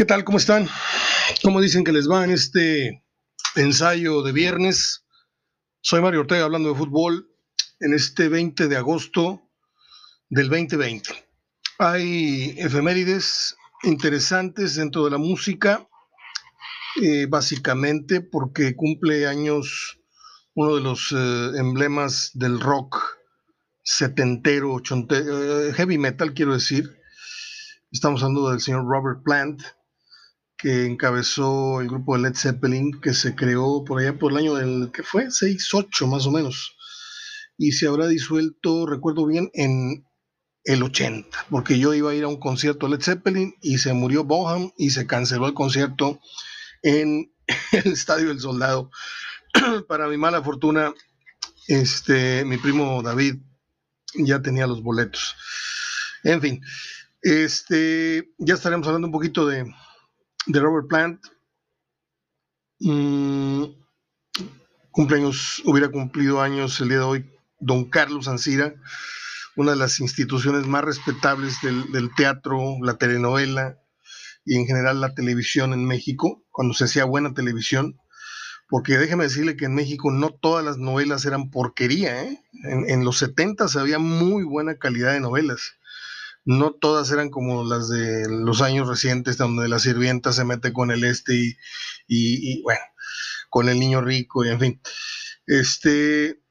¿Qué tal? ¿Cómo están? ¿Cómo dicen que les va en este ensayo de viernes? Soy Mario Ortega hablando de fútbol en este 20 de agosto del 2020. Hay efemérides interesantes dentro de la música, eh, básicamente porque cumple años uno de los eh, emblemas del rock setentero, ochentero, eh, heavy metal quiero decir. Estamos hablando del señor Robert Plant, que encabezó el grupo de Led Zeppelin, que se creó por allá por el año del, ¿qué fue? 6, 8 más o menos. Y se habrá disuelto, recuerdo bien, en el 80, porque yo iba a ir a un concierto de Led Zeppelin y se murió Boham y se canceló el concierto en el Estadio del Soldado. Para mi mala fortuna, este, mi primo David ya tenía los boletos. En fin, este, ya estaremos hablando un poquito de, de Robert Plant. Mm, cumpleaños, hubiera cumplido años el día de hoy don Carlos Ancira, una de las instituciones más respetables del, teatro, la telenovela y en general la televisión en México, cuando se hacía buena televisión, porque déjeme decirle que en México no todas las novelas eran porquería, ¿eh? en, en, los 70 había muy buena calidad de novelas no todas eran como las de los años recientes, donde la sirvienta se mete con el este y, bueno, con el niño rico y en fin. Este,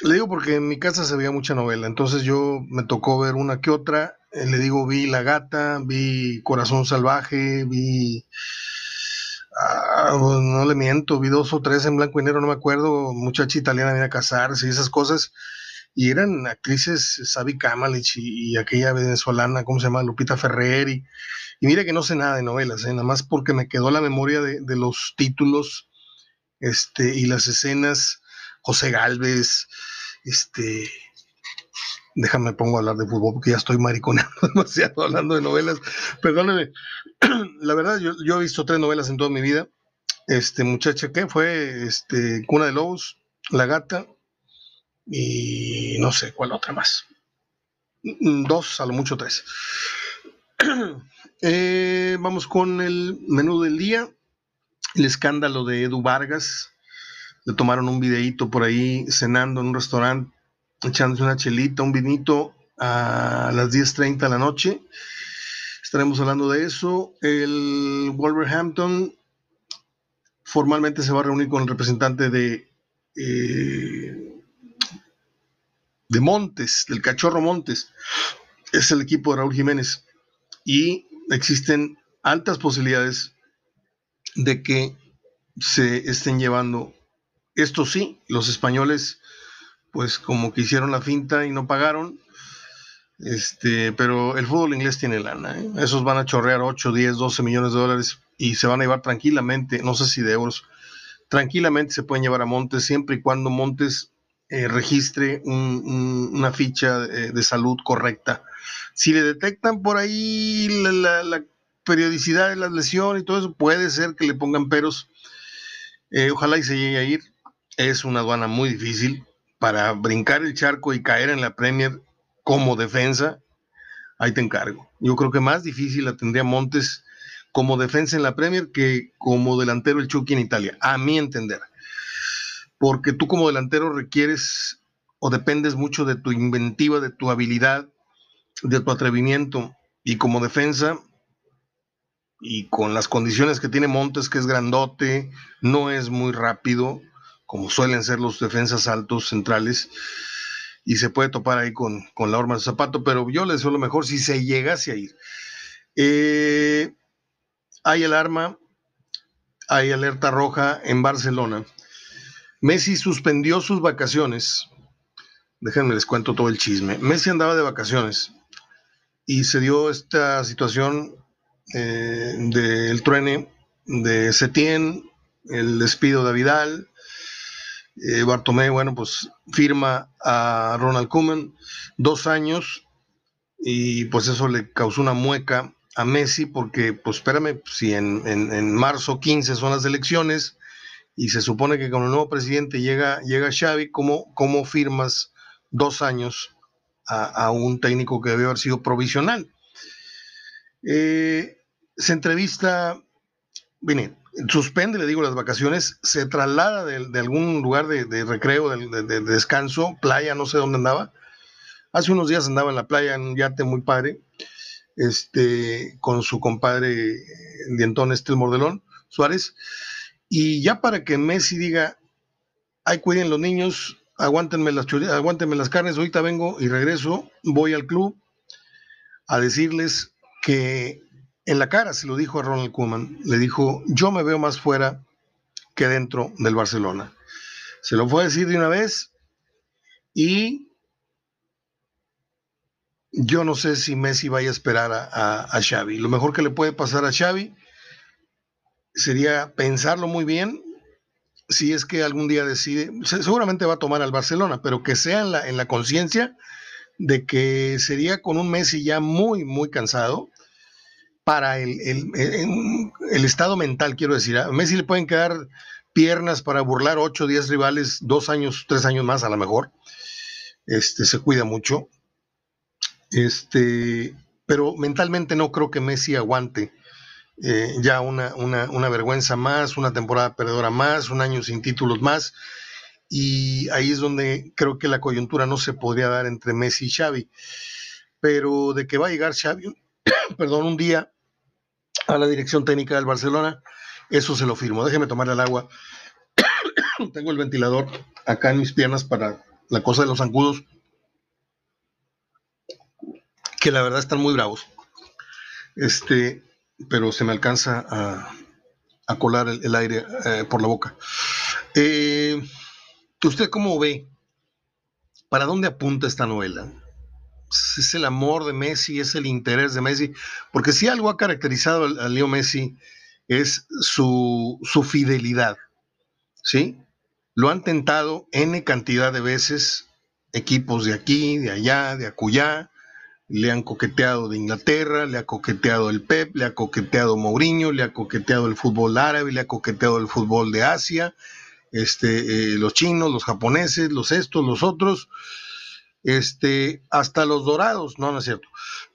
le digo porque en mi casa se veía mucha novela, entonces yo me tocó ver una que otra. Eh, le digo, vi La Gata, vi Corazón Salvaje, vi. Ah, pues, no le miento, vi dos o tres en blanco y negro, no me acuerdo. Muchacha italiana viene a casarse y esas cosas y eran actrices Sabi Kamalich y, aquella venezolana, ¿cómo se llama? Lupita Ferrer. Y, y mira que no sé nada de novelas, ¿eh? nada más porque me quedó la memoria de, de, los títulos este, y las escenas. José Galvez, este. Déjame pongo hablar de fútbol porque ya estoy mariconeando demasiado hablando de novelas. Perdóneme. La verdad, yo, yo he visto tres novelas en toda mi vida. Este, muchacha, ¿qué fue? Este, Cuna de Lobos, La Gata y no sé cuál otra más. Mm, dos, a lo mucho tres. eh, vamos con el menú del día. El escándalo de Edu Vargas. Le tomaron un videíto por ahí cenando en un restaurante, echándose una chelita, un vinito a las 10.30 de la noche. Estaremos hablando de eso. El Wolverhampton formalmente se va a reunir con el representante de eh, de Montes, del Cachorro Montes, es el equipo de Raúl Jiménez. Y existen altas posibilidades de que se estén llevando. Esto sí, los españoles, pues como que hicieron la finta y no pagaron. Este, pero el fútbol inglés tiene lana. ¿eh? Esos van a chorrear 8, 10, 12 millones de dólares y se van a llevar tranquilamente, no sé si de euros, tranquilamente se pueden llevar a Montes siempre y cuando Montes eh, registre una ficha de, salud correcta. Si le detectan por ahí la, periodicidad de la lesión y todo eso, puede ser que le pongan peros. Eh, ojalá y se llegue a ir. Es una aduana muy difícil para brincar el charco y caer en la Premier como defensa. Ahí te encargo. Yo creo que más difícil la tendría Montes como defensa en la Premier que como delantero el Chucky en Italia, a mi entender porque tú como delantero requieres o dependes mucho de tu inventiva, de tu habilidad, de tu atrevimiento, y como defensa, y con las condiciones que tiene Montes, que es grandote, no es muy rápido, como suelen ser los defensas altos centrales, y se puede topar ahí con, la horma de zapato, pero yo le deseo lo mejor si se llegase a ir. Eh, hay alarma, hay alerta roja en Barcelona Messi suspendió sus vacaciones. Déjenme les cuento todo el chisme. Messi andaba de vacaciones y se dio esta situación eh, del truene de Setién, el despido de Vidal. Eh, Bartomé, bueno, pues firma a Ronald Koeman dos años y pues eso le causó una mueca a Messi porque, pues espérame, si en, en marzo 15 son las elecciones, y se supone que con el nuevo presidente llega, llega Xavi, ¿cómo, cómo firmas dos años a, un técnico que debe haber sido provisional? Eh, se entrevista, viene, suspende, le digo, las vacaciones, se traslada de, algún lugar de, recreo, de, descanso, playa, no sé dónde andaba. Hace unos días andaba en la playa en un yate muy padre, este, con su compadre el dientón este, el mordelón, Suárez. Y ya para que Messi diga, ay, cuiden los niños, aguántenme las, aguántenme las carnes, ahorita vengo y regreso, voy al club a decirles que en la cara se lo dijo a Ronald Koeman, le dijo, yo me veo más fuera que dentro del Barcelona. Se lo fue a decir de una vez y yo no sé si Messi vaya a esperar a, a, Xavi. Lo mejor que le puede pasar a Xavi sería pensarlo muy bien si es que algún día decide, seguramente va a tomar al Barcelona, pero que sea en la, en la conciencia de que sería con un Messi ya muy, muy cansado para el, el, estado mental, quiero decir. A Messi le pueden quedar piernas para burlar 8 o 10 rivales, dos años, tres años más a lo mejor. Este, se cuida mucho. Este, pero mentalmente no creo que Messi aguante eh, ya una, una, vergüenza más, una temporada perdedora más, un año sin títulos más. Y ahí es donde creo que la coyuntura no se podría dar entre Messi y Xavi. Pero de que va a llegar Xavi, perdón, un día a la dirección técnica del Barcelona, eso se lo firmo. Déjeme tomar el agua. Tengo el ventilador acá en mis piernas para la cosa de los zancudos que la verdad están muy bravos. Este, pero se me alcanza a, colar el, aire eh, por la boca. Eh, ¿Usted cómo ve? ¿Para dónde apunta esta novela? ¿Es el amor de Messi? ¿Es el interés de Messi? Porque si algo ha caracterizado a Leo Messi es su, su fidelidad. ¿Sí? Lo han tentado N cantidad de veces equipos de aquí, de allá, de acullá, le han coqueteado de Inglaterra, le ha coqueteado el Pep, le ha coqueteado Mourinho, le ha coqueteado el fútbol árabe, le ha coqueteado el fútbol de Asia, este, eh, los chinos, los japoneses, los estos, los otros, este, hasta los dorados, no, no es cierto.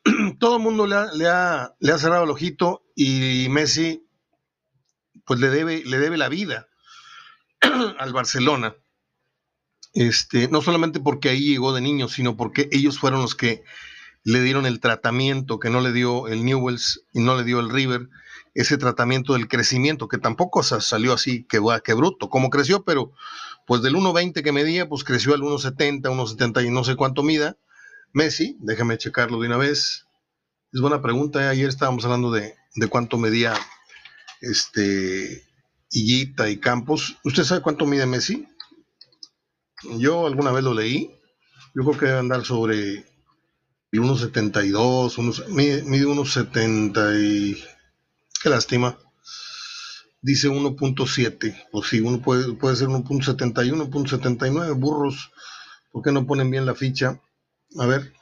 Todo el mundo le ha, le ha, cerrado el ojito y Messi, pues le debe, le debe la vida al Barcelona. Este, no solamente porque ahí llegó de niño, sino porque ellos fueron los que le dieron el tratamiento que no le dio el Newells y no le dio el River, ese tratamiento del crecimiento, que tampoco salió así, que, que bruto, como creció, pero pues del 1.20 que medía, pues creció al 1.70, 1.70 y no sé cuánto mida. Messi, déjame checarlo de una vez. Es buena pregunta, ¿eh? ayer estábamos hablando de, de cuánto medía este Higuita y Campos. ¿Usted sabe cuánto mide Messi? Yo alguna vez lo leí. Yo creo que debe andar sobre y unos 72, unos, mide, unos 70 y... Qué lástima. Dice 1.7, o si uno puede, puede ser 1.71, 1.79, burros. ¿Por qué no ponen bien la ficha? A ver.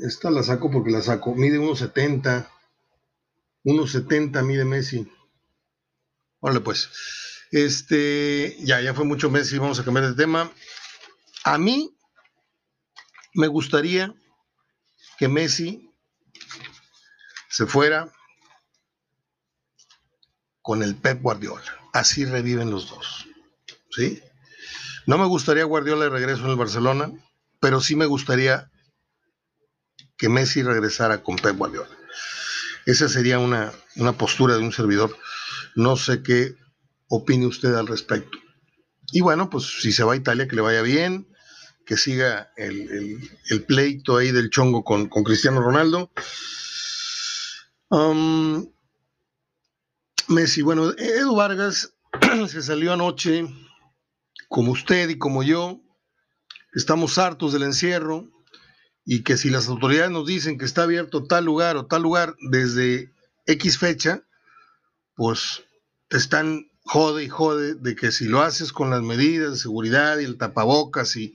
Esta la saco porque la saco. Mide 1.70. 1.70 mide Messi. Órale pues. Este, ya, ya fue mucho Messi, vamos a cambiar de tema. A mí me gustaría que Messi se fuera con el Pep Guardiola. Así reviven los dos. ¿Sí? No me gustaría Guardiola de regreso en el Barcelona, pero sí me gustaría que Messi regresara con Pep Guardiola. Esa sería una, una postura de un servidor. No sé qué opine usted al respecto. Y bueno, pues si se va a Italia, que le vaya bien que siga el, pleito ahí del chongo con, Cristiano Ronaldo. Messi, bueno, Edu Vargas se salió anoche, como usted y como yo, estamos hartos del encierro y que si las autoridades nos dicen que está abierto tal lugar o tal lugar desde X fecha, pues están jode y jode de que si lo haces con las medidas de seguridad y el tapabocas y,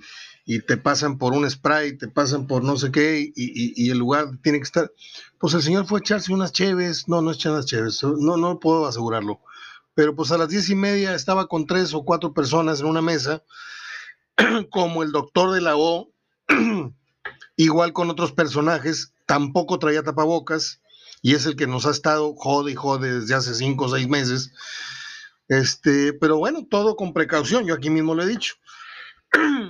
y te pasan por un spray, te pasan por no sé qué, y, el lugar tiene que estar. Pues el señor fue a echarse unas cheves, no, no echar unas cheves, no, no puedo asegurarlo. Pero pues a las diez y media estaba con tres o cuatro personas en una mesa, como el doctor de la O, igual con otros personajes, tampoco traía tapabocas, y es el que nos ha estado jode y jode desde hace cinco o seis meses. Este, pero bueno, todo con precaución, yo aquí mismo lo he dicho.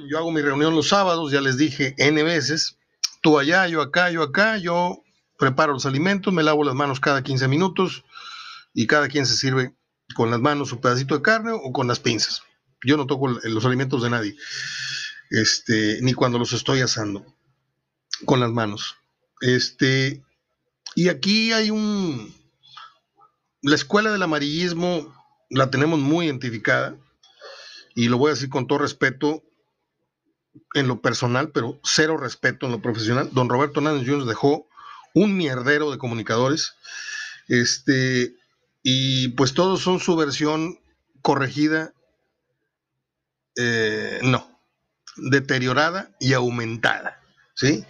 Yo hago mi reunión los sábados, ya les dije N veces, tú allá, yo acá, yo acá, yo preparo los alimentos, me lavo las manos cada 15 minutos y cada quien se sirve con las manos su pedacito de carne o con las pinzas. Yo no toco los alimentos de nadie, este, ni cuando los estoy asando, con las manos. Este, y aquí hay un... La escuela del amarillismo la tenemos muy identificada, y lo voy a decir con todo respeto en lo personal, pero cero respeto en lo profesional. Don Roberto Hernández Jr. dejó un mierdero de comunicadores, este, y pues todos son su versión corregida, eh, no, deteriorada y aumentada, ¿sí?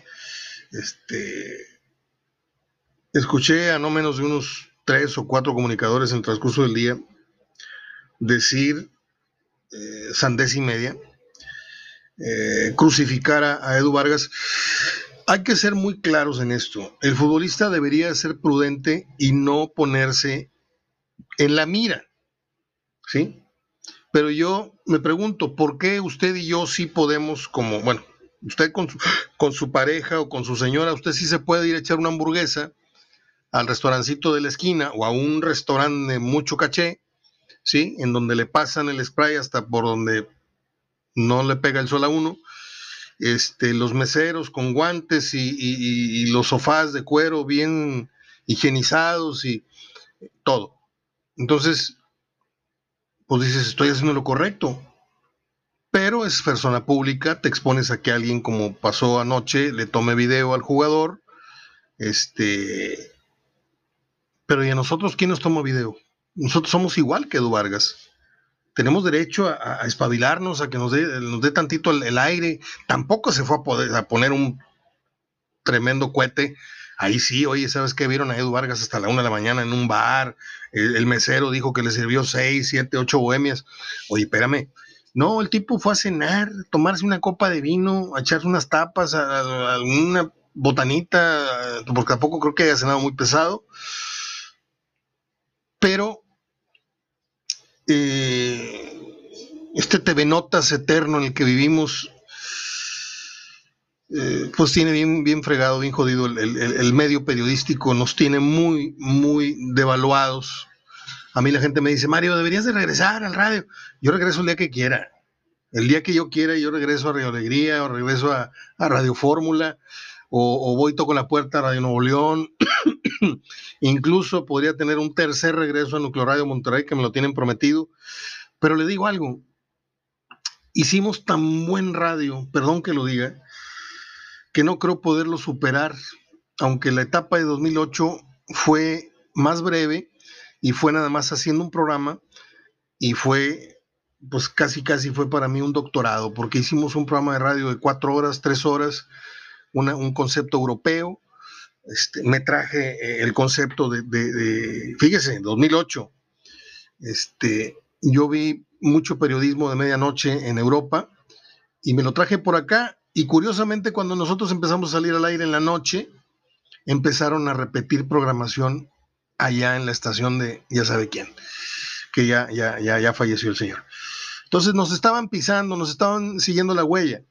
Este, escuché a no menos de unos tres o cuatro comunicadores en el transcurso del día decir eh, sandés y media, eh, crucificar a, Edu Vargas. Hay que ser muy claros en esto. El futbolista debería ser prudente y no ponerse en la mira. ¿Sí? Pero yo me pregunto, ¿por qué usted y yo sí podemos, como, bueno, usted con su, con su pareja o con su señora, usted sí se puede ir a echar una hamburguesa al restaurancito de la esquina o a un restaurante de mucho caché, ¿sí? En donde le pasan el spray hasta por donde no le pega el sol a uno. Este, los meseros con guantes y, y los sofás de cuero bien higienizados y todo. Entonces, pues dices, estoy haciendo lo correcto. Pero es persona pública, te expones a que alguien, como pasó anoche, le tome video al jugador. Este. Pero ¿y a nosotros quién nos toma video? Nosotros somos igual que Edu Vargas. Tenemos derecho a, espabilarnos, a que nos dé, nos dé tantito el, aire. Tampoco se fue a, poder, a poner un tremendo cohete Ahí sí, oye, ¿sabes qué? Vieron a Edu Vargas hasta la una de la mañana en un bar. El, mesero dijo que le sirvió seis, siete, ocho bohemias. Oye, espérame. No, el tipo fue a cenar, tomarse una copa de vino, a echarse unas tapas, a, alguna botanita, porque tampoco creo que haya cenado muy pesado. Pero eh, este TV Notas eterno en el que vivimos eh, pues tiene bien, bien fregado, bien jodido el, medio periodístico, nos tiene muy, muy devaluados. A mí la gente me dice, Mario, deberías de regresar al radio. Yo regreso el día que quiera. El día que yo quiera, yo regreso a Radio Alegría, o regreso a, Radio Fórmula, o, voy toco la puerta a Radio Nuevo León. Incluso podría tener un tercer regreso a Nucleo Radio Monterrey, que me lo tienen prometido. Pero le digo algo, hicimos tan buen radio, perdón que lo diga, que no creo poderlo superar, aunque la etapa de 2008 fue más breve y fue nada más haciendo un programa y fue, pues casi casi fue para mí un doctorado, porque hicimos un programa de radio de cuatro horas, tres horas, un concepto europeo. Este, me traje eh, el concepto de, de, de, fíjese, 2008, este, yo vi mucho periodismo de medianoche en Europa y me lo traje por acá y curiosamente, cuando nosotros empezamos a salir al aire en la noche, empezaron a repetir programación allá en la estación de ya sabe quién, que ya, ya, ya, ya falleció el señor. Entonces nos estaban pisando, nos estaban siguiendo la huella.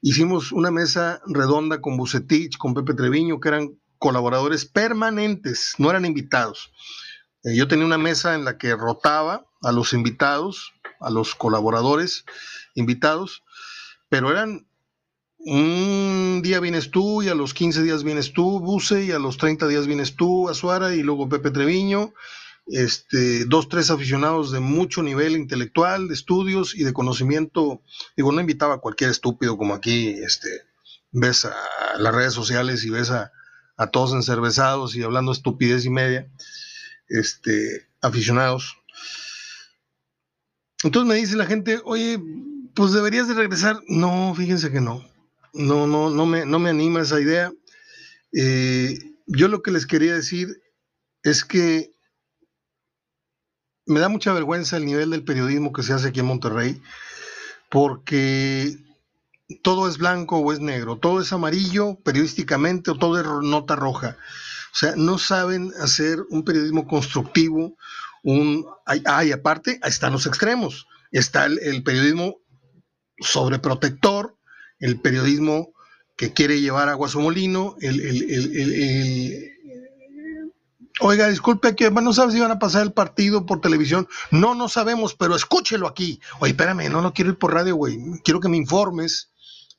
Hicimos una mesa redonda con Bucetich, con Pepe Treviño, que eran colaboradores permanentes, no eran invitados. Eh, yo tenía una mesa en la que rotaba a los invitados, a los colaboradores invitados, pero eran un día vienes tú y a los 15 días vienes tú, Buse, y a los 30 días vienes tú, Azuara, y luego Pepe Treviño, este, dos, tres aficionados de mucho nivel intelectual, de estudios y de conocimiento. Digo, no invitaba a cualquier estúpido como aquí, este, ves a las redes sociales y ves a, a todos encervezados y hablando estupidez y media, este, aficionados. Entonces me dice la gente, oye, pues deberías de regresar. No, fíjense que no. No, no, no me, no me anima esa idea. Eh, yo lo que les quería decir es que me da mucha vergüenza el nivel del periodismo que se hace aquí en Monterrey, porque todo es blanco o es negro, todo es amarillo periodísticamente o todo es nota roja. O sea, no saben hacer un periodismo constructivo, un... Ay, aparte, están los extremos. Está el, periodismo sobreprotector, el periodismo que quiere llevar agua a su molino, el, el, Oiga, disculpe que no sabe si van a pasar el partido por televisión. No, no sabemos, pero escúchelo aquí. Oye, espérame, no, no quiero ir por radio, güey. Quiero que me informes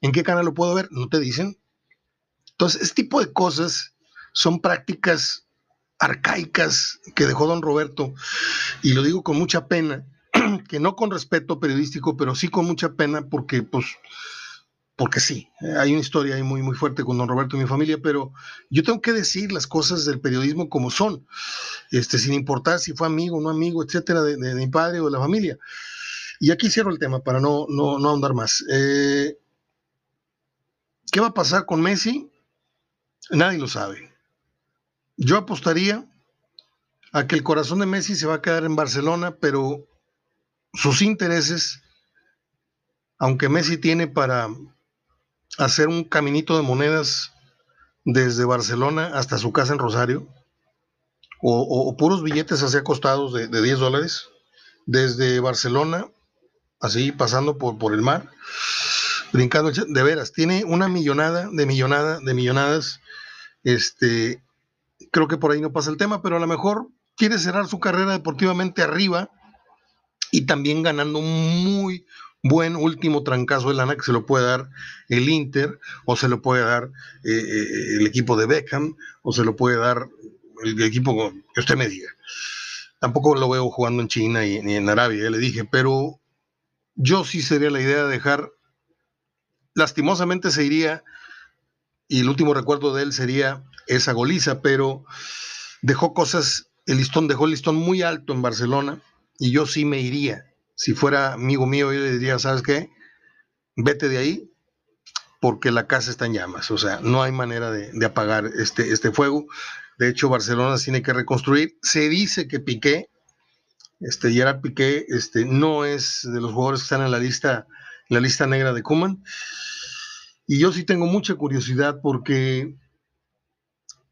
en qué canal lo puedo ver. ¿No te dicen? Entonces, este tipo de cosas son prácticas arcaicas que dejó don Roberto, y lo digo con mucha pena, que no con respeto periodístico, pero sí con mucha pena porque, pues, porque sí, hay una historia ahí muy, muy fuerte con don Roberto y mi familia, pero yo tengo que decir las cosas del periodismo como son, este, sin importar si fue amigo o no amigo, etcétera, de, mi padre o de la familia. Y aquí cierro el tema para no, no, no ahondar más. Eh, ¿Qué va a pasar con Messi? Nadie lo sabe. Yo apostaría a que el corazón de Messi se va a quedar en Barcelona, pero sus intereses, aunque Messi tiene para hacer un caminito de monedas desde Barcelona hasta su casa en Rosario, o, puros billetes así acostados de, de 10 dólares, desde Barcelona, así pasando por, por el mar, brincando, de veras, tiene una millonada de millonada de millonadas, este, creo que por ahí no pasa el tema, pero a lo mejor quiere cerrar su carrera deportivamente arriba y también ganando muy, buen último trancazo de lana que se lo puede dar el Inter, o se lo puede dar eh, eh, el equipo de Beckham, o se lo puede dar el equipo que usted me diga. Tampoco lo veo jugando en China y, ni en Arabia, ya le dije, pero yo sí sería la idea de dejar, lastimosamente se iría, y el último recuerdo de él sería esa goliza, pero dejó cosas, el listón dejó el listón muy alto en Barcelona, y yo sí me iría si fuera amigo mío, yo le diría, ¿sabes qué? Vete de ahí porque la casa está en llamas. O sea, no hay manera de, apagar este, este fuego. De hecho, Barcelona tiene que reconstruir. Se dice que Piqué, este, Gerard Piqué, este, no es de los jugadores que están en la lista, en la lista negra de Kuman. Y yo sí tengo mucha curiosidad porque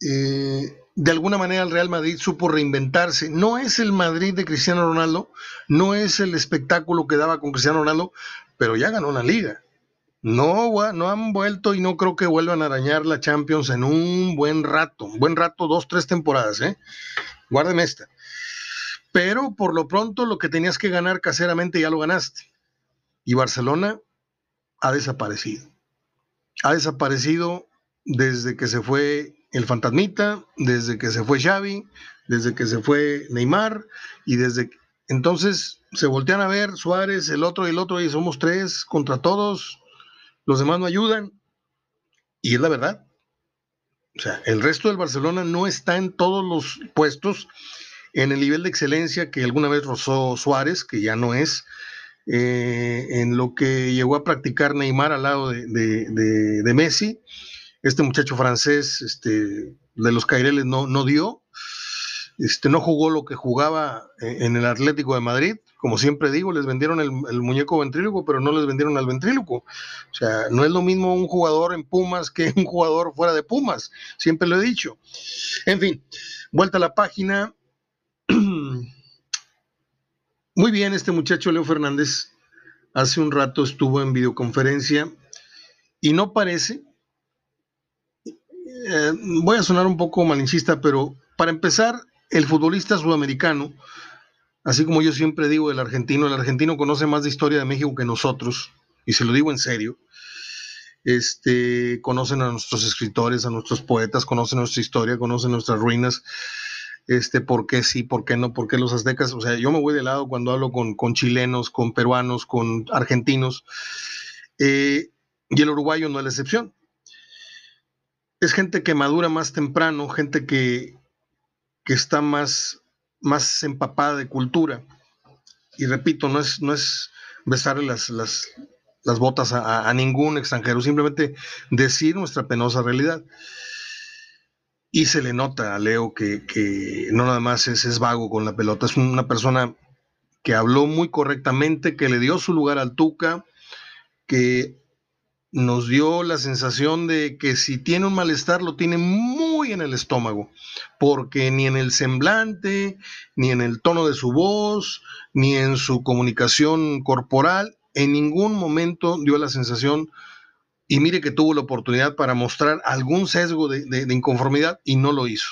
eh, de alguna manera el Real Madrid supo reinventarse. No es el Madrid de Cristiano Ronaldo, no es el espectáculo que daba con Cristiano Ronaldo, pero ya ganó una liga. No, no han vuelto y no creo que vuelvan a arañar la Champions en un buen rato, un buen rato, dos, tres temporadas, ¿eh? Guarden esta. Pero por lo pronto lo que tenías que ganar caseramente ya lo ganaste. Y Barcelona ha desaparecido. Ha desaparecido desde que se fue el fantasmita, desde que se fue Xavi, desde que se fue Neymar, y desde entonces se voltean a ver Suárez, el otro y el otro, y somos tres contra todos, los demás no ayudan, y es la verdad. O sea, el resto del Barcelona no está en todos los puestos en el nivel de excelencia que alguna vez rozó Suárez, que ya no es, eh, en lo que llegó a practicar Neymar al lado de, de Messi este muchacho francés este, de los Caireles no, no dio, este, no jugó lo que jugaba en el Atlético de Madrid. Como siempre digo, les vendieron el, muñeco ventríloco, pero no les vendieron al ventríloco. O sea, no es lo mismo un jugador en Pumas que un jugador fuera de Pumas. Siempre lo he dicho. En fin, vuelta a la página. Muy bien, este muchacho Leo Fernández hace un rato estuvo en videoconferencia y no parece, eh, voy a sonar un poco malinchista, pero para empezar, el futbolista sudamericano, así como yo siempre digo, el argentino, el argentino conoce más de historia de México que nosotros, y se lo digo en serio. Este, conocen a nuestros escritores, a nuestros poetas, conocen nuestra historia, conocen nuestras ruinas, este, por qué sí, por qué no, por qué los aztecas. O sea, yo me voy de lado cuando hablo con, chilenos, con peruanos, con argentinos, eh, y el uruguayo no es la excepción es gente que madura más temprano, gente que, está más, más empapada de cultura. Y repito, no es, no es besarle las, las, botas a, ningún extranjero, simplemente decir nuestra penosa realidad. Y se le nota a Leo que, que no nada más es, es vago con la pelota, es una persona que habló muy correctamente, que le dio su lugar al Tuca, que nos dio la sensación de que si tiene un malestar lo tiene muy en el estómago, porque ni en el semblante, ni en el tono de su voz, ni en su comunicación corporal, en ningún momento dio la sensación, y mire que tuvo la oportunidad para mostrar algún sesgo de, inconformidad y no lo hizo.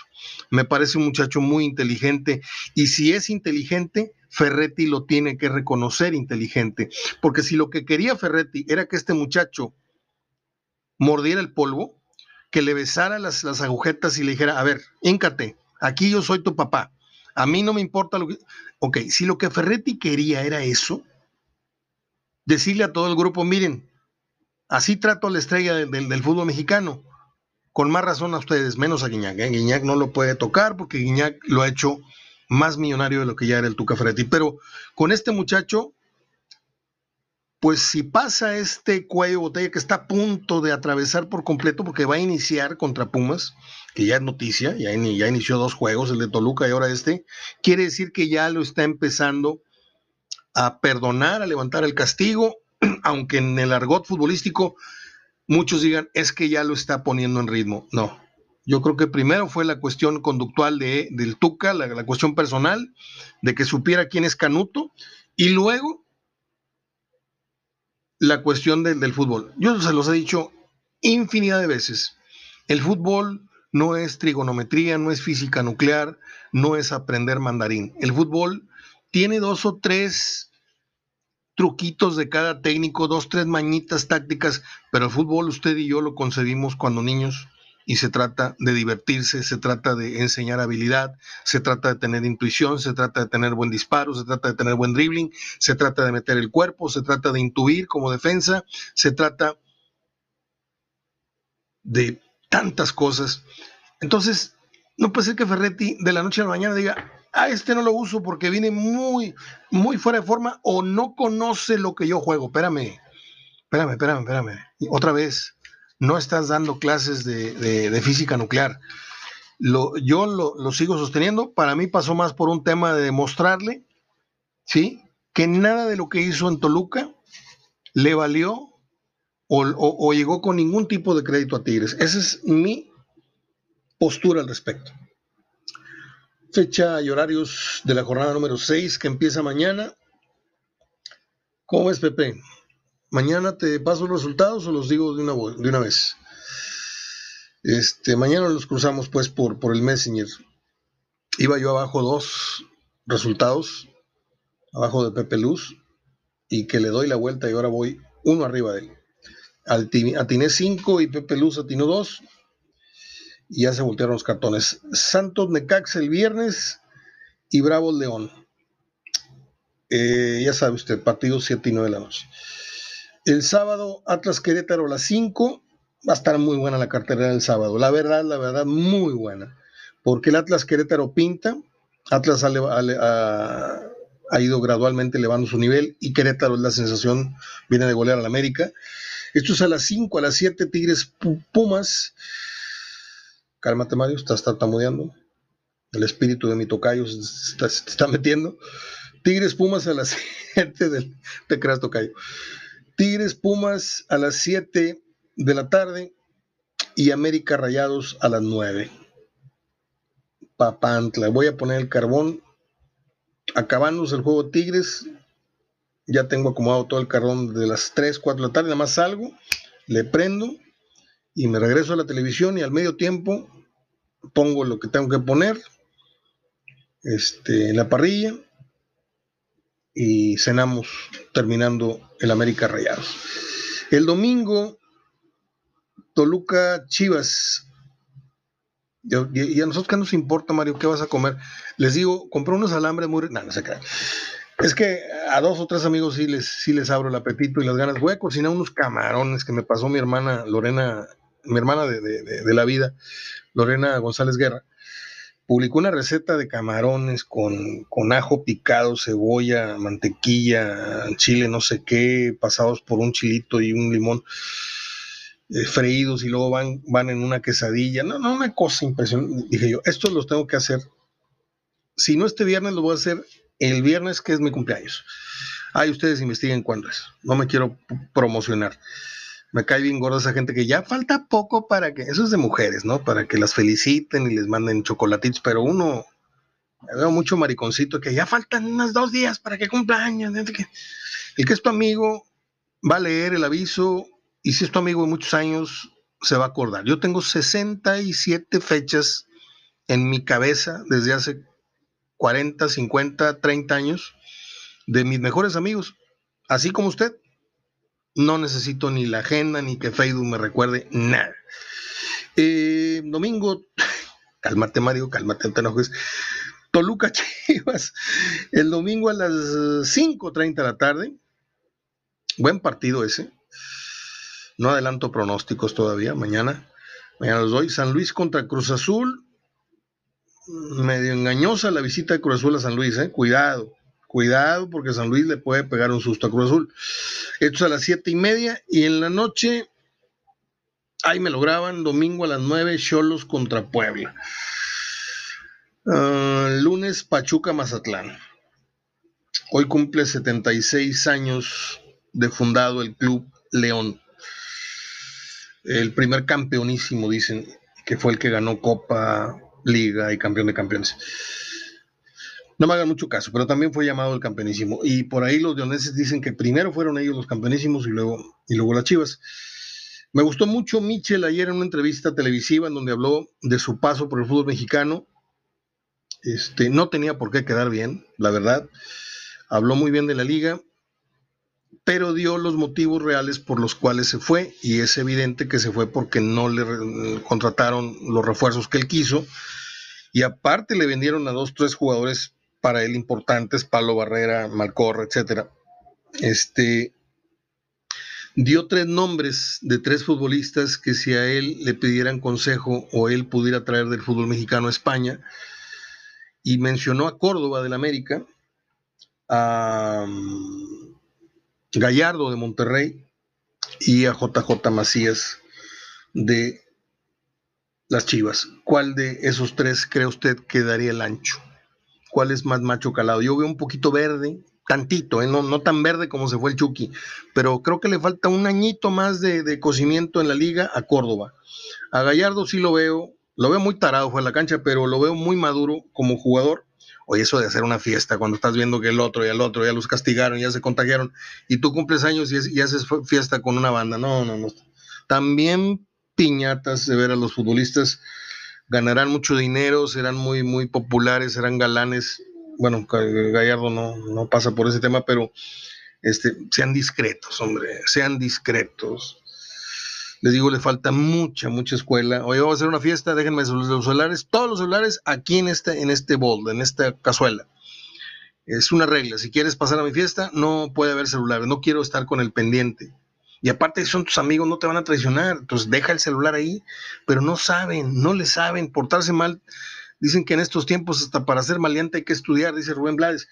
Me parece un muchacho muy inteligente y si es inteligente, Ferretti lo tiene que reconocer inteligente, porque si lo que quería Ferretti era que este muchacho mordiera el polvo, que le besara las, las agujetas y le dijera, a ver, íncate, aquí yo soy tu papá, a mí no me importa lo que... Ok, si lo que Ferretti quería era eso, decirle a todo el grupo, miren, así trato a la estrella del fútbol mexicano, con más razón a ustedes, menos a Guiñac. ¿eh? Guiñac no lo puede tocar porque Guiñac lo ha hecho más millonario de lo que ya era el Tuca Ferretti. Pero con este muchacho pues si pasa este cuello botella que está a punto de atravesar por completo porque va a iniciar contra Pumas, que ya es noticia, ya, ya inició dos juegos, el de Toluca y ahora este, quiere decir que ya lo está empezando a perdonar, a levantar el castigo, aunque en el argot futbolístico muchos digan es que ya lo está poniendo en ritmo. No, yo creo que primero fue la cuestión conductual de, del Tuca, la, la cuestión personal, de que supiera quién es Canuto, y luego la cuestión del fútbol. Yo se los he dicho infinidad de veces. El fútbol no es trigonometría, no es física nuclear, no es aprender mandarín. El fútbol tiene dos o tres truquitos de cada técnico, dos, tres mañitas tácticas, pero el fútbol usted y yo lo concebimos cuando niños y se trata de divertirse, se trata de enseñar habilidad, se trata de tener intuición, se trata de tener buen disparo, se trata de tener buen dribbling, se trata de meter el cuerpo, se trata de intuir como defensa, se trata de tantas cosas. Entonces, no puede ser que Ferretti de la noche a la mañana diga, ah, este no lo uso porque viene muy, muy fuera de forma o no conoce lo que yo juego. Espérame, espérame, espérame, espérame. Otra vez, no estás dando clases de, física nuclear. Lo, yo lo, sigo sosteniendo. Para mí pasó más por un tema de demostrarle, ¿sí? Que nada de lo que hizo en Toluca le valió o, llegó con ningún tipo de crédito a Tigres. Esa es mi postura al respecto. Fecha y horarios de la jornada número 6 que empieza mañana. ¿Cómo es, Pepe? Mañana te paso los resultados o los digo de una, de una vez. Este, mañana los cruzamos pues por, por el Messenger. Iba yo abajo dos resultados, abajo de Pepe Luz, y que le doy la vuelta y ahora voy uno arriba de él. Atiné cinco y Pepe Luz atinó dos. Y ya se voltearon los cartones. Santos Necax el viernes y Bravo León. Eh, ya sabe usted, partido 7 y 9 de la noche. El sábado, Atlas Querétaro a las 5. Va a estar muy buena la cartera del sábado. La verdad, la verdad, muy buena. Porque el Atlas Querétaro pinta. Atlas ha, ido gradualmente elevando su nivel y Querétaro es la sensación, viene de golear al América. Esto es a las 5, a las 7, Tigres Pumas. Cálmate, Mario, estás tartamudeando. El espíritu de mi tocayo se está, metiendo. Tigres Pumas a las 7 del. Te creas, tocayo. Tigres Pumas a las 7 de la tarde y América Rayados a las 9. Papantla. Voy a poner el carbón. Acabándose el juego Tigres. Ya tengo acomodado todo el carbón de las 3, 4 de la tarde. Nada más salgo, le prendo y me regreso a la televisión y al medio tiempo pongo lo que tengo que poner este, en la parrilla y cenamos terminando el América Rayados. El domingo, Toluca Chivas. Y, a nosotros qué nos importa, Mario, ¿qué vas a comer? Les digo, compré unos alambres muy... No, no se crean. Es que a dos o tres amigos sí les, sí les abro el apetito y las ganas. Voy a cocinar unos camarones que me pasó mi hermana Lorena, mi hermana de, de la vida, Lorena González Guerra publicó una receta de camarones con, ajo picado, cebolla, mantequilla, chile, no sé qué, pasados por un chilito y un limón eh, freídos y luego van, van en una quesadilla. No, no, una cosa impresionante. Dije yo, estos los tengo que hacer. Si no este viernes, lo voy a hacer el viernes, que es mi cumpleaños. Ahí ustedes investiguen cuándo es. No me quiero promocionar. Me cae bien gorda esa gente que ya falta poco para que, eso es de mujeres, ¿no? Para que las feliciten y les manden chocolatitos, pero uno, veo mucho mariconcito que ya faltan unos dos días para que cumpleaños. El que es tu amigo va a leer el aviso y si es tu amigo de muchos años, se va a acordar. Yo tengo 67 fechas en mi cabeza desde hace 40, 50, 30 años de mis mejores amigos, así como usted. No necesito ni la agenda ni que Facebook me recuerde nada. Eh, domingo, cálmate Mario, cálmate, no. Toluca Chivas, el domingo a las 5.30 de la tarde. Buen partido ese. No adelanto pronósticos todavía, mañana. Mañana los doy. San Luis contra Cruz Azul. Medio engañosa la visita de Cruz Azul a San Luis, ¿eh? Cuidado, cuidado, porque San Luis le puede pegar un susto a Cruz Azul. Esto es a las siete y media. Y en la noche, ahí me lo graban, domingo a las nueve, Cholos contra Puebla. Ah, lunes, Pachuca Mazatlán. Hoy cumple 76 años de fundado el Club León el primer campeonísimo, dicen, que fue el que ganó Copa, Liga y campeón de campeones. No me hagan mucho caso, pero también fue llamado el campeonísimo. Y por ahí los leoneses dicen que primero fueron ellos los campeonísimos y luego, y luego las chivas. Me gustó mucho Michel ayer en una entrevista televisiva en donde habló de su paso por el fútbol mexicano. Este, no tenía por qué quedar bien, la verdad. Habló muy bien de la liga pero dio los motivos reales por los cuales se fue y es evidente que se fue porque no le contrataron los refuerzos que él quiso y aparte le vendieron a dos, tres jugadores para él importantes, Palo Barrera, Malcorra, etcétera. Este dio tres nombres de tres futbolistas que si a él le pidieran consejo o él pudiera traer del fútbol mexicano a España y mencionó a Córdoba del América, a Gallardo de Monterrey y a JJ Macías de las Chivas. ¿Cuál de esos tres cree usted que daría el ancho? ¿Cuál es más macho calado? Yo veo un poquito verde, tantito, ¿eh? no, no, tan verde como se fue el Chucky, pero creo que le falta un añito más de, de, cocimiento en la liga a Córdoba. A Gallardo sí lo veo, lo veo muy tarado fue a la cancha, pero lo veo muy maduro como jugador Oye, eso de hacer una fiesta cuando estás viendo que el otro y el otro ya los castigaron, ya se contagiaron, y tú cumples años y, haces fiesta con una banda. No, no, no. También piñatas de ver a los futbolistas ganarán mucho dinero, serán muy, muy populares, serán galanes. Bueno, Gallardo no, no pasa por ese tema, pero este, sean discretos, hombre, sean discretos. Les digo, le falta mucha, mucha escuela. Hoy vamos a hacer una fiesta, déjenme los celulares, todos los celulares aquí en este, en este bowl, en esta cazuela. Es una regla, si quieres pasar a mi fiesta, no puede haber celulares, no quiero estar con el pendiente. Y aparte son tus amigos, no te van a traicionar, entonces deja el celular ahí, pero no saben, no le saben, portarse mal. Dicen que en estos tiempos hasta para ser maleante hay que estudiar, dice Rubén Blades.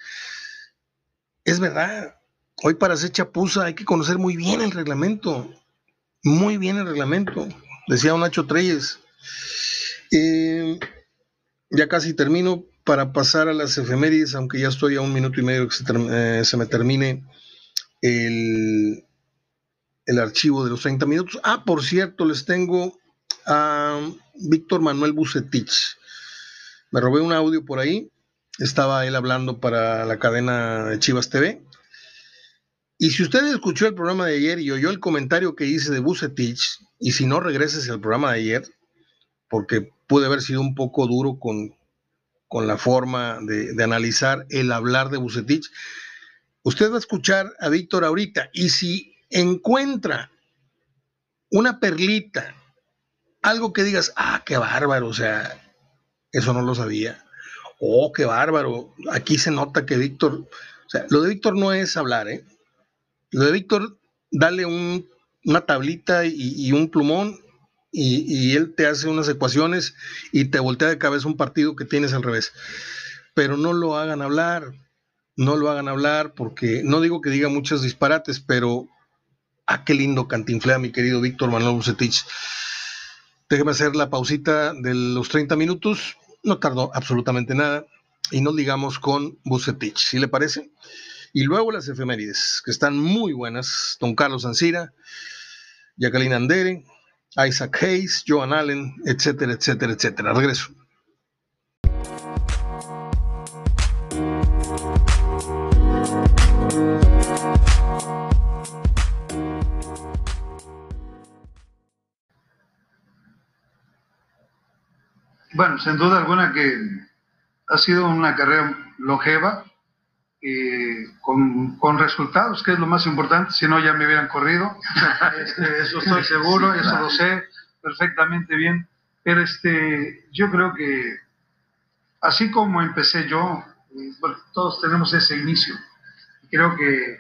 Es verdad, hoy para hacer chapuza hay que conocer muy bien el reglamento muy bien el reglamento, decía Nacho Treyes. Eh, ya casi termino para pasar a las efemérides, aunque ya estoy a un minuto y medio que se, eh, me termine el, el, archivo de los 30 minutos. Ah, por cierto, les tengo a Víctor Manuel Bucetich. Me robé un audio por ahí. Estaba él hablando para la cadena de Chivas TV y si usted escuchó el programa de ayer y oyó el comentario que hice de Bucetich, y si no regreses al programa de ayer, porque pude haber sido un poco duro con, con la forma de, de, analizar el hablar de Bucetich, usted va a escuchar a Víctor ahorita. Y si encuentra una perlita, algo que digas, ah, qué bárbaro, o sea, eso no lo sabía. Oh, qué bárbaro. Aquí se nota que Víctor, o sea, lo de Víctor no es hablar, ¿eh? Lo de Víctor, dale una tablita y, un plumón y, él te hace unas ecuaciones y te voltea de cabeza un partido que tienes al revés. Pero no lo hagan hablar, no lo hagan hablar porque no digo que diga muchos disparates, pero ah, qué lindo cantinflea mi querido Víctor Manuel Bucetich. Déjeme hacer la pausita de los 30 minutos, no tardó absolutamente nada y nos digamos con Bucetich, ¿sí le parece? Y luego las efemérides, que están muy buenas. Don Carlos Ancira, Jacqueline Andere, Isaac Hayes, Joan Allen, etcétera, etcétera, etcétera. Regreso. Bueno, sin duda alguna que ha sido una carrera longeva, eh, con, con, resultados, que es lo más importante, si no ya me hubieran corrido, este, eso estoy seguro, eso lo sé perfectamente bien, pero este, yo creo que así como empecé yo, eh, bueno, todos tenemos ese inicio, creo que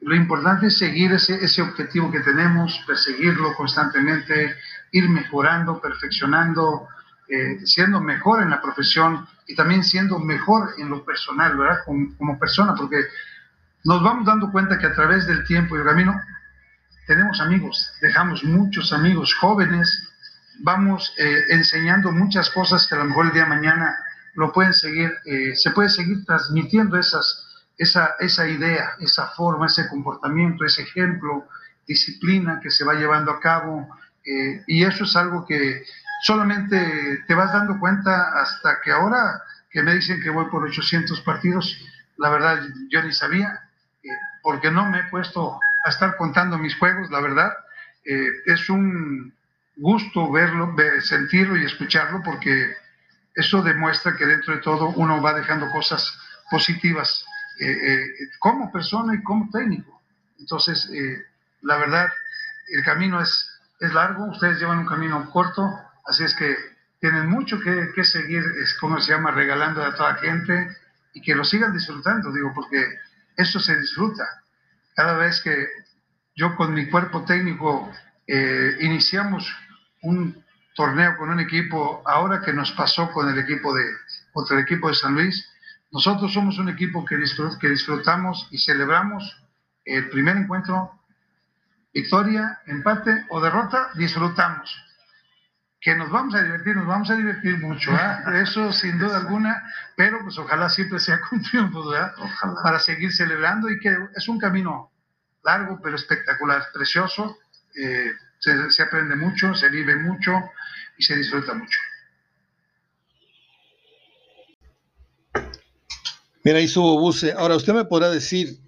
lo importante es seguir ese, ese objetivo que tenemos, perseguirlo constantemente, ir mejorando, perfeccionando, eh, siendo mejor en la profesión y también siendo mejor en lo personal, ¿verdad? Como, persona, porque nos vamos dando cuenta que a través del tiempo y el camino tenemos amigos, dejamos muchos amigos jóvenes, vamos eh, enseñando muchas cosas que a lo mejor el día de mañana lo pueden seguir, eh, se puede seguir transmitiendo esas, esa, esa idea, esa forma, ese comportamiento, ese ejemplo, disciplina que se va llevando a cabo. y eso es algo que solamente te vas dando cuenta hasta que ahora que me dicen que voy por 800 partidos, la verdad yo ni sabía, eh, porque no me he puesto a estar contando mis juegos, la verdad. Eh, es un gusto verlo, sentirlo y escucharlo, porque eso demuestra que dentro de todo uno va dejando cosas positivas eh, como persona y como técnico. Entonces, la verdad, el camino es, es largo, ustedes llevan un camino corto, Así es que tienen mucho que, seguir, es como se llama, regalando a toda gente y que lo sigan disfrutando, digo, porque eso se disfruta. Cada vez que yo con mi cuerpo técnico eh, iniciamos un torneo con un equipo, ahora que nos pasó con el equipo de, equipo de San Luis, nosotros somos un equipo que, que disfrutamos y celebramos el primer encuentro, victoria, empate o derrota, disfrutamos que nos vamos a divertir, nos vamos a divertir mucho, ¿eh? eso sin duda alguna, pero pues ojalá siempre sea con triunfo, ¿verdad? Para seguir celebrando y que es un camino largo pero espectacular, precioso, eh, se, aprende mucho, se vive mucho y se disfruta mucho. Mira, ahí subo Buse. Ahora, usted me podrá decir,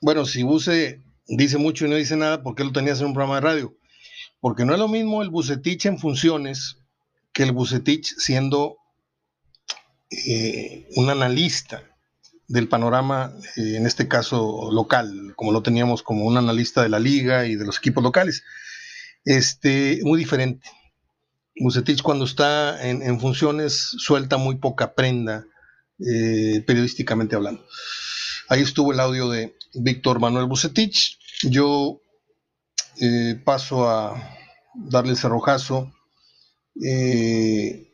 bueno, si Buse dice mucho y no dice nada, ¿por qué lo tenías en un programa de radio? Porque no es lo mismo el Bucetich en funciones que el Bucetich siendo eh, un analista del panorama, eh, en este caso local, como lo teníamos como un analista de la liga y de los equipos locales. Este, muy diferente. Bucetich cuando está en, funciones suelta muy poca prenda, eh, periodísticamente hablando. Ahí estuvo el audio de Víctor Manuel Bucetich. Yo eh, paso a darle el cerrojazo eh,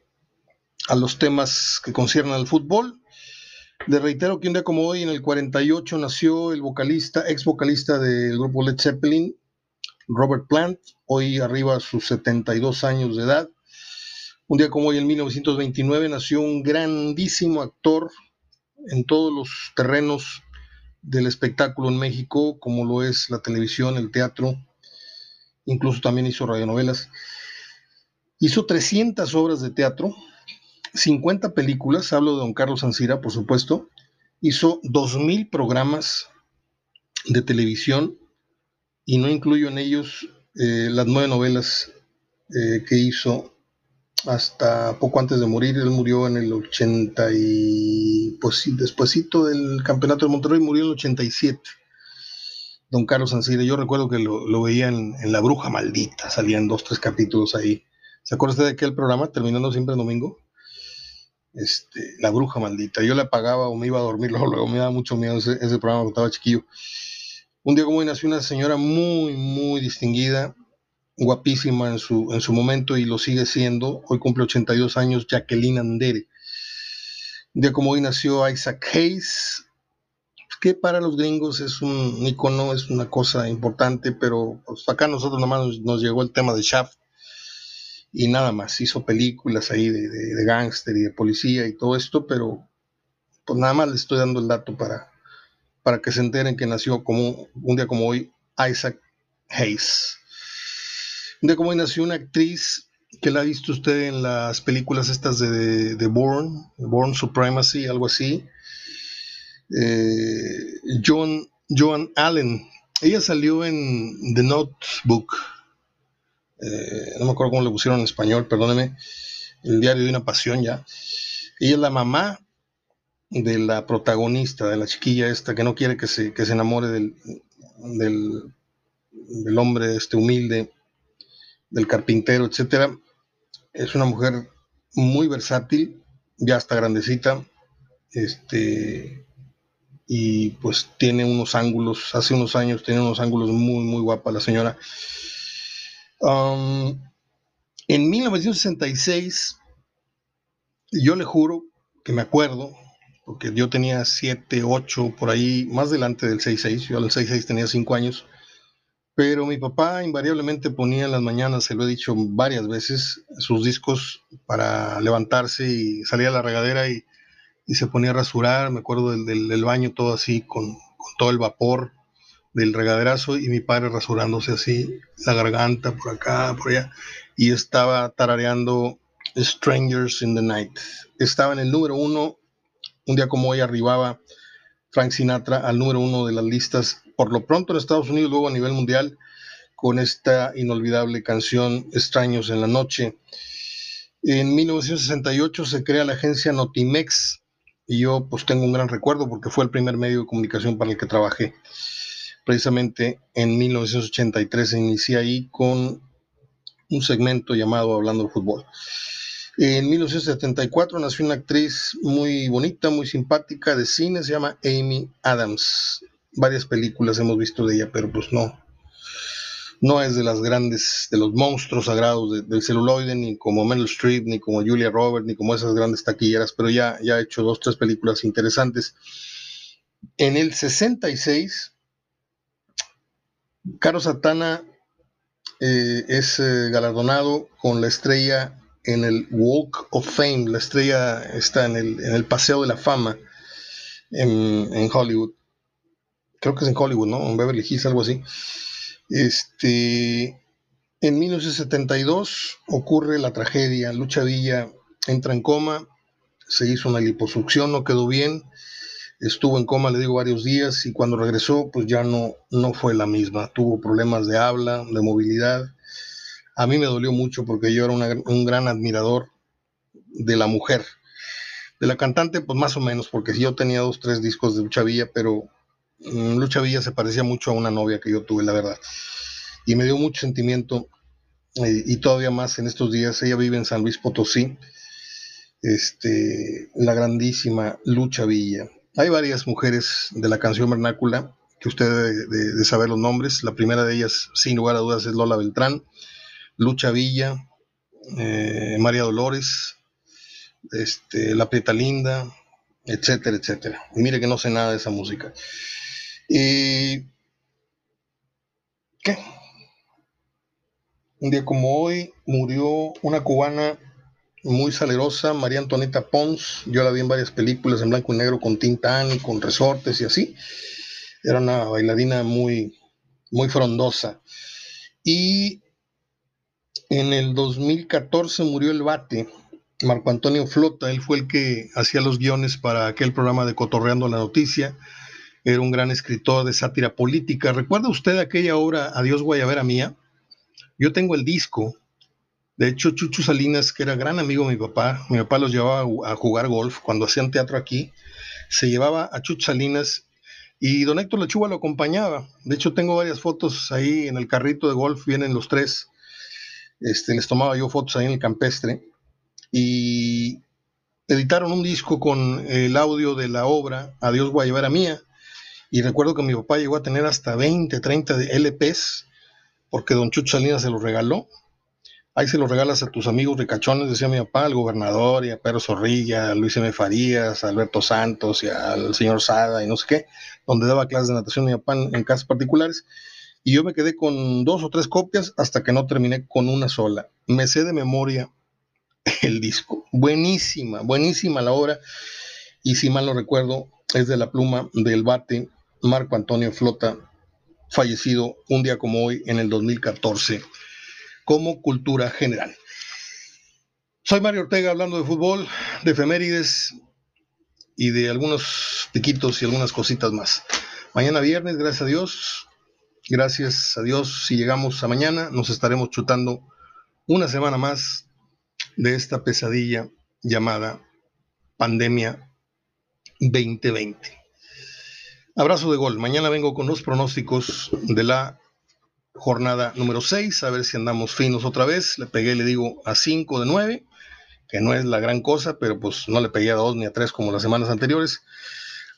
a los temas que conciernen al fútbol. Le reitero que un día como hoy, en el 48, nació el vocalista, ex vocalista del grupo Led Zeppelin, Robert Plant, hoy arriba a sus 72 años de edad. Un día como hoy, en 1929, nació un grandísimo actor en todos los terrenos del espectáculo en México, como lo es la televisión, el teatro, incluso también hizo radionovelas. Hizo 300 obras de teatro, 50 películas, hablo de don Carlos Ancira, por supuesto, hizo 2.000 programas de televisión y no incluyo en ellos eh, las nueve novelas eh, que hizo hasta poco antes de morir. Él murió en el 80 y pues despuesito del campeonato de Monterrey murió en el 87 don Carlos Ancire. Yo recuerdo que lo, veía en, La Bruja Maldita, salían dos, tres capítulos ahí. ¿Se acuerda usted de aquel programa, terminando siempre el domingo? Este, La Bruja Maldita. Yo le apagaba o me iba a dormir, luego, me daba mucho miedo ese, programa cuando estaba chiquillo. Un día como hoy nació una señora muy, muy distinguida, guapísima en su, en su momento y lo sigue siendo. Hoy cumple 82 años, Jacqueline Andere. Un día como hoy nació Isaac Hayes, que para los gringos es un icono, es una cosa importante, pero pues, acá nosotros nomás nos, llegó el tema de Shaft y nada más, hizo películas ahí de, de, gángster y de policía y todo esto, pero pues nada más les estoy dando el dato para, para que se enteren que nació como un día como hoy Isaac Hayes. de cómo nació una actriz que la ha visto usted en las películas estas de, de Bourne, Bourne Supremacy, algo así. Eh, John, Joan Allen. Ella salió en The Notebook. Eh, no me acuerdo cómo le pusieron en español, perdóneme. El diario de una pasión ya. Ella es la mamá de la protagonista, de la chiquilla esta, que no quiere que se, que se enamore del, del, del hombre este humilde del carpintero, etcétera. Es una mujer muy versátil, ya está grandecita, este, y pues tiene unos ángulos, hace unos años tiene unos ángulos muy, muy guapa la señora. Um, en 1966, yo le juro que me acuerdo, porque yo tenía 7, 8, por ahí, más delante del 66, yo al 66 tenía 5 años, pero mi papá invariablemente ponía en las mañanas, se lo he dicho varias veces, sus discos para levantarse y salía a la regadera y, se ponía a rasurar. Me acuerdo del, baño todo así, con, todo el vapor del regaderazo y mi padre rasurándose así la garganta por acá, por allá. Y estaba tarareando Strangers in the Night. Estaba en el número uno. Un día como hoy arribaba Frank Sinatra al número uno de las listas por lo pronto en Estados Unidos, luego a nivel mundial, con esta inolvidable canción Extraños en la Noche. En 1968 se crea la agencia Notimex y yo pues tengo un gran recuerdo porque fue el primer medio de comunicación para el que trabajé. Precisamente en 1983 inicié ahí con un segmento llamado Hablando de Fútbol. En 1974 nació una actriz muy bonita, muy simpática de cine, se llama Amy Adams varias películas hemos visto de ella, pero pues no, no es de las grandes, de los monstruos sagrados del celuloide, ni como Meryl Streep, ni como Julia Roberts, ni como esas grandes taquilleras, pero ya, ya ha hecho dos, tres películas interesantes. En el 66, Caro Satana eh, es eh, galardonado con la estrella en el Walk of Fame, la estrella está en el, en el Paseo de la Fama en, en Hollywood creo que es en Hollywood, ¿no? En Beverly Hills, algo así. Este, en 1972 ocurre la tragedia. Lucha Villa entra en coma, se hizo una liposucción, no quedó bien, estuvo en coma, le digo, varios días y cuando regresó, pues ya no, no fue la misma. Tuvo problemas de habla, de movilidad. A mí me dolió mucho porque yo era un gran admirador de la mujer. De la cantante, pues más o menos, porque yo tenía dos, tres discos de Lucha Villa, pero Lucha Villa se parecía mucho a una novia que yo tuve, la verdad. Y me dio mucho sentimiento, eh, y todavía más en estos días. Ella vive en San Luis Potosí, este, la grandísima Lucha Villa. Hay varias mujeres de la canción vernácula que usted debe de, saber los nombres. La primera de ellas, sin lugar a dudas, es Lola Beltrán, Lucha Villa, eh, María Dolores, este, La Prieta Linda, etcétera, etcétera. Y mire que no sé nada de esa música. ¿Qué? Un día como hoy murió una cubana muy salerosa, María Antonieta Pons. Yo la vi en varias películas en blanco y negro con tintán y con resortes y así. Era una bailarina muy, muy frondosa. Y en el 2014 murió el bate, Marco Antonio Flota. Él fue el que hacía los guiones para aquel programa de Cotorreando la Noticia era un gran escritor de sátira política. ¿Recuerda usted aquella obra Adiós Guayabera Mía? Yo tengo el disco. De hecho, Chucho Salinas, que era gran amigo de mi papá, mi papá los llevaba a jugar golf cuando hacían teatro aquí, se llevaba a Chucho Salinas y don Héctor Lechuga lo acompañaba. De hecho, tengo varias fotos ahí en el carrito de golf, vienen los tres. Este, les tomaba yo fotos ahí en el campestre. Y editaron un disco con el audio de la obra Adiós Guayabera Mía y recuerdo que mi papá llegó a tener hasta 20, 30 de LPs, porque don Chucho Salinas se los regaló. Ahí se los regalas a tus amigos ricachones, decía mi papá, al gobernador, y a Pedro Zorrilla, a Luis M. Farías, a Alberto Santos, y al señor Sada, y no sé qué, donde daba clases de natación mi papá en, en casas particulares. Y yo me quedé con dos o tres copias hasta que no terminé con una sola. Me sé de memoria el disco. Buenísima, buenísima la obra. Y si mal no recuerdo, es de la pluma del bate Marco Antonio Flota, fallecido un día como hoy en el 2014. como cultura general. Soy Mario Ortega hablando de fútbol, de efemérides y de algunos piquitos y algunas cositas más. Mañana viernes, gracias a Dios, gracias a Dios, si llegamos a mañana, nos estaremos chutando una semana más de esta pesadilla llamada pandemia 2020. Abrazo de gol. Mañana vengo con los pronósticos de la jornada número 6, a ver si andamos finos otra vez. Le pegué, le digo, a 5 de 9, que no es la gran cosa, pero pues no le pegué a 2 ni a 3 como las semanas anteriores.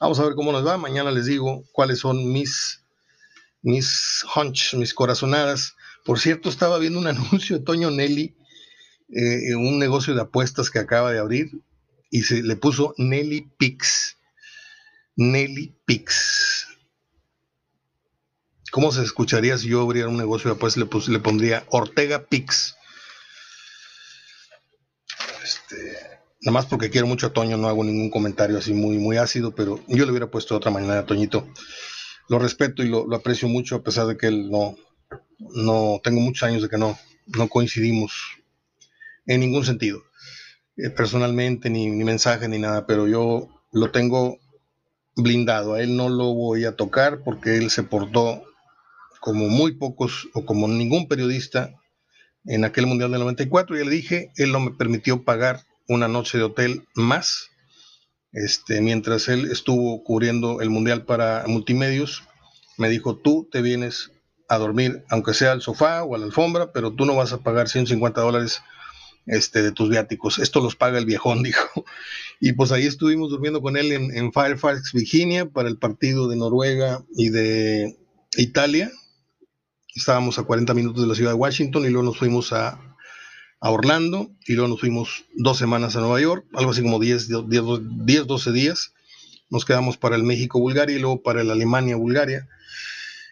Vamos a ver cómo nos va. Mañana les digo cuáles son mis, mis hunch, mis corazonadas. Por cierto, estaba viendo un anuncio de Toño Nelly, eh, un negocio de apuestas que acaba de abrir y se le puso Nelly Pix. Nelly Pix. ¿Cómo se escucharía si yo abriera un negocio y después le, le pondría Ortega Pix? Este, nada más porque quiero mucho a Toño, no hago ningún comentario así muy, muy ácido, pero yo le hubiera puesto de otra manera a Toñito. Lo respeto y lo, aprecio mucho, a pesar de que él no, no, tengo muchos años de que no, no coincidimos en ningún sentido. Eh, personalmente, ni, mensaje, ni nada, pero yo lo tengo blindado. A él no lo voy a tocar porque él se portó como muy pocos o como ningún periodista en aquel Mundial del 94. Ya le dije, él no me permitió pagar una noche de hotel más. Este, mientras él estuvo cubriendo el Mundial para multimedios, me dijo, tú te vienes a dormir, aunque sea al sofá o a la alfombra, pero tú no vas a pagar 150 dólares este, de tus viáticos. Esto los paga el viejón, dijo. Y pues ahí estuvimos durmiendo con él en, Fairfax, Virginia, para el partido de Noruega y de Italia. Estábamos a 40 minutos de la ciudad de Washington y luego nos fuimos a, Orlando y luego nos fuimos dos semanas a Nueva York, algo así como 10, 10, 12 días. Nos quedamos para el México-Bulgaria y luego para el Alemania-Bulgaria.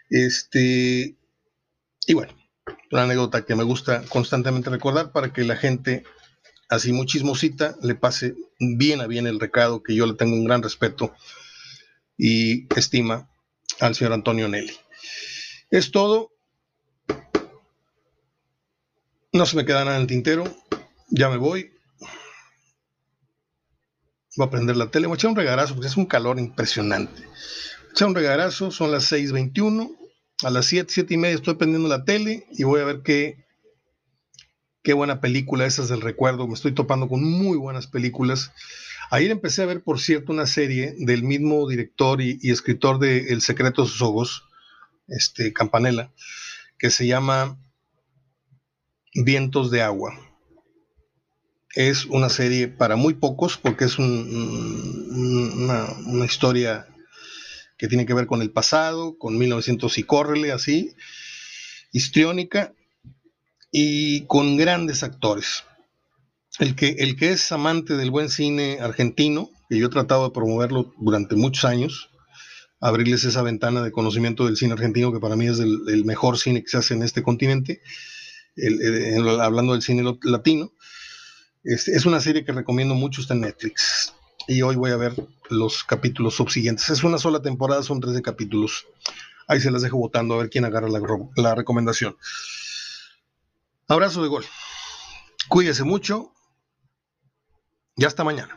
Este, y bueno, una anécdota que me gusta constantemente recordar para que la gente, así muy chismosita, le pase bien a bien el recado, que yo le tengo un gran respeto y estima al señor Antonio Nelly. Es todo. No se me queda nada en el tintero. Ya me voy. Voy a prender la tele. Voy a echar un regarazo porque es un calor impresionante. Voy un regarazo. Son las 6:21 a las 7, 7 y media estoy prendiendo la tele y voy a ver qué, qué buena película esa es del recuerdo. Me estoy topando con muy buenas películas. Ayer empecé a ver, por cierto, una serie del mismo director y, escritor de El secreto de sus ojos, este, Campanella, que se llama Vientos de agua. Es una serie para muy pocos porque es una, una historia que tiene que ver con el pasado, con 1900 y córrele, así, histriónica, y con grandes actores. El que, el que es amante del buen cine argentino, que yo he tratado de promoverlo durante muchos años, abrirles esa ventana de conocimiento del cine argentino, que para mí es el, mejor cine que se hace en este continente, hablando del cine latino. Este, es una serie que recomiendo mucho, está en Netflix y hoy voy a ver los capítulos subsiguientes. Es una sola temporada, son 13 capítulos. Ahí se las dejo votando a ver quién agarra la, recomendación. Abrazo de gol. Cuídese mucho y hasta mañana.